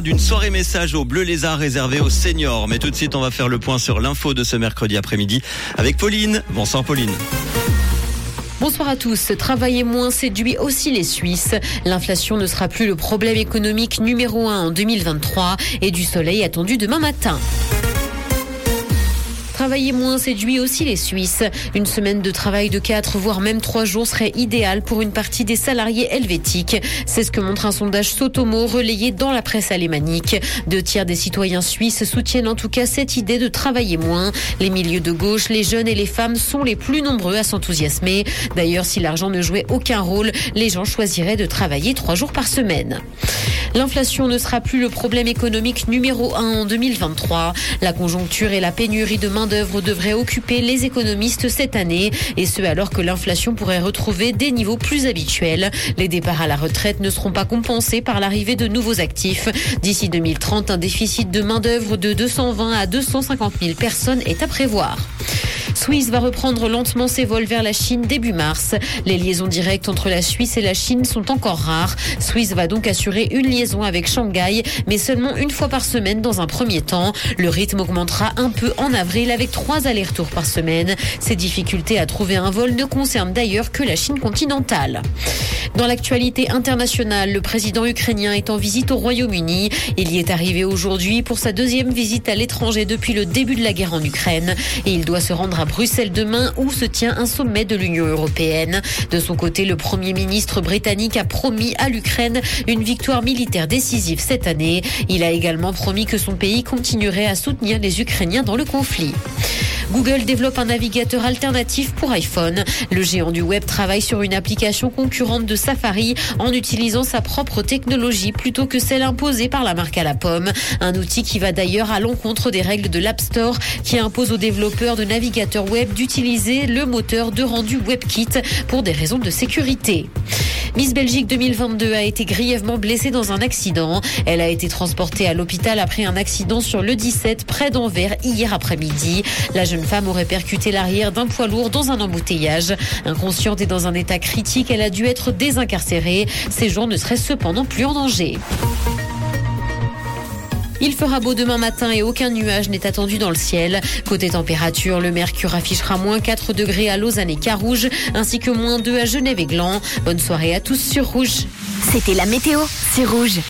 d'une soirée message au Bleu Lézard réservée aux seniors. Mais tout de suite, on va faire le point sur l'info de ce mercredi après-midi avec Pauline. Bonsoir Pauline. Bonsoir à tous. Travailler moins séduit aussi les Suisses. L'inflation ne sera plus le problème économique numéro un en 2023 et du soleil attendu demain matin. Travailler moins séduit aussi les Suisses. Une semaine de travail de 4 voire même 3 jours serait idéale pour une partie des salariés helvétiques. C'est ce que montre un sondage Sotomo relayé dans la presse alémanique. Deux tiers des citoyens suisses soutiennent en tout cas cette idée de travailler moins. Les milieux de gauche, les jeunes et les femmes sont les plus nombreux à s'enthousiasmer. D'ailleurs, si l'argent ne jouait aucun rôle, les gens choisiraient de travailler 3 jours par semaine. L'inflation ne sera plus le problème économique numéro un en 2023. La conjoncture et la pénurie de main-d'œuvre devraient occuper les économistes cette année, et ce alors que l'inflation pourrait retrouver des niveaux plus habituels. Les départs à la retraite ne seront pas compensés par l'arrivée de nouveaux actifs. D'ici 2030, un déficit de main-d'œuvre de 220 à 250 000 personnes est à prévoir. Swiss va reprendre lentement ses vols vers la Chine début mars. Les liaisons directes entre la Suisse et la Chine sont encore rares. Swiss va donc assurer une liaison avec Shanghai, mais seulement une fois par semaine dans un premier temps. Le rythme augmentera un peu en avril avec trois allers-retours par semaine. Ces difficultés à trouver un vol ne concernent d'ailleurs que la Chine continentale. Dans l'actualité internationale, le président ukrainien est en visite au Royaume-Uni. Il y est arrivé aujourd'hui pour sa deuxième visite à l'étranger depuis le début de la guerre en Ukraine. Et il doit se rendre à Bruxelles demain où se tient un sommet de l'Union européenne. De son côté, le Premier ministre britannique a promis à l'Ukraine une victoire militaire décisive cette année. Il a également promis que son pays continuerait à soutenir les Ukrainiens dans le conflit. Google développe un navigateur alternatif pour iPhone. Le géant du web travaille sur une application concurrente de Safari en utilisant sa propre technologie plutôt que celle imposée par la marque à la pomme. Un outil qui va d'ailleurs à l'encontre des règles de l'App Store qui impose aux développeurs de navigateurs web d'utiliser le moteur de rendu WebKit pour des raisons de sécurité. Miss Belgique 2022 a été grièvement blessée dans un accident. Elle a été transportée à l'hôpital après un accident sur le 17 près d'Anvers hier après-midi. La jeune femme aurait percuté l'arrière d'un poids lourd dans un embouteillage. Inconsciente et dans un état critique, elle a dû être désincarcérée. Ses jours ne seraient cependant plus en danger. Il fera beau demain matin et aucun nuage n'est attendu dans le ciel. Côté température, le mercure affichera moins 4 degrés à Lausanne et Carouge, ainsi que moins 2 à Genève et Gland. Bonne soirée à tous sur Rouge. C'était la météo, c'est Rouge.